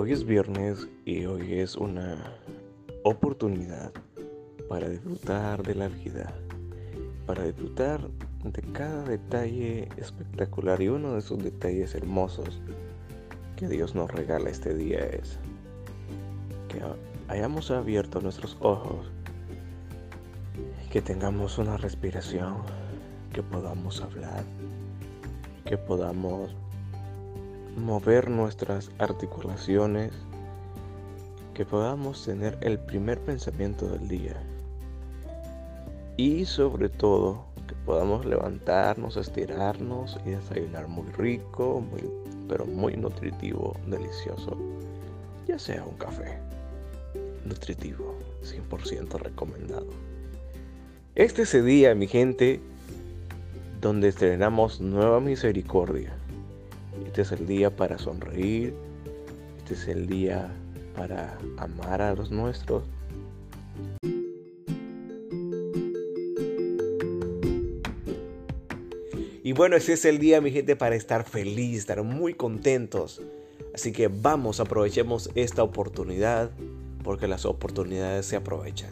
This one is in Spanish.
Hoy es viernes y hoy es una oportunidad para disfrutar de la vida, para disfrutar de cada detalle espectacular. Y uno de esos detalles hermosos que Dios nos regala este día es que hayamos abierto nuestros ojos, que tengamos una respiración, que podamos hablar, que podamos mover nuestras articulaciones, que podamos tener el primer pensamiento del día y sobre todo que podamos levantarnos, estirarnos y desayunar muy rico, pero muy nutritivo, delicioso, ya sea un café nutritivo, 100% recomendado. Este es el día, mi gente, donde estrenamos nueva misericordia. Este es el día para sonreír. Este es el día para amar a los nuestros. Y bueno, ese es el día, mi gente, para estar feliz, estar muy contentos. Así que vamos, aprovechemos esta oportunidad, porque las oportunidades se aprovechan.